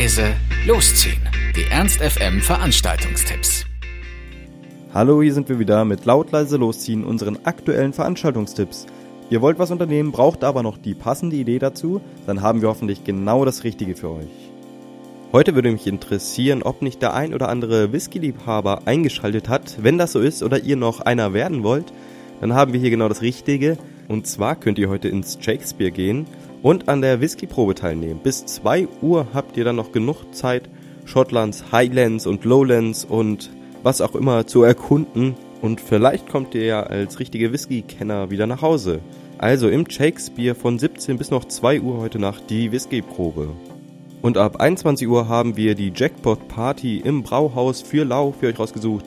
leise, losziehen. Die Ernst FM Veranstaltungstipps. Hallo, hier sind wir wieder mit laut leise losziehen unseren aktuellen Veranstaltungstipps. Ihr wollt was unternehmen, braucht aber noch die passende Idee dazu, dann haben wir hoffentlich genau das Richtige für euch. Heute würde mich interessieren, ob nicht der ein oder andere Whisky-Liebhaber eingeschaltet hat. Wenn das so ist oder ihr noch einer werden wollt, dann haben wir hier genau das Richtige. Und zwar könnt ihr heute ins Shakespeare gehen und an der Whisky-Probe teilnehmen. Bis 2 Uhr habt ihr dann noch genug Zeit, Schottlands Highlands und Lowlands und was auch immer zu erkunden. Und vielleicht kommt ihr ja als richtige Whisky-Kenner wieder nach Hause. Also im Shakespeare von 17 bis noch 2 Uhr heute Nacht die Whisky-Probe. Und ab 21 Uhr haben wir die Jackpot Party im Brauhaus für Lau für euch rausgesucht,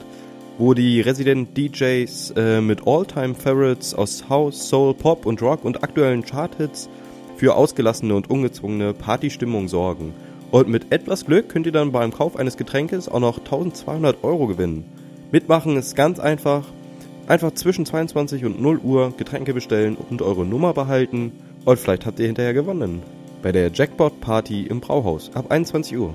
wo die Resident DJs äh, mit All-Time Favorites aus House, Soul, Pop und Rock und aktuellen Charthits für ausgelassene und ungezwungene Partystimmung sorgen. Und mit etwas Glück könnt ihr dann beim Kauf eines Getränkes auch noch 1200 Euro gewinnen. Mitmachen ist ganz einfach. Einfach zwischen 22 und 0 Uhr Getränke bestellen und eure Nummer behalten und vielleicht habt ihr hinterher gewonnen. Bei der Jackpot Party im Brauhaus ab 21 Uhr.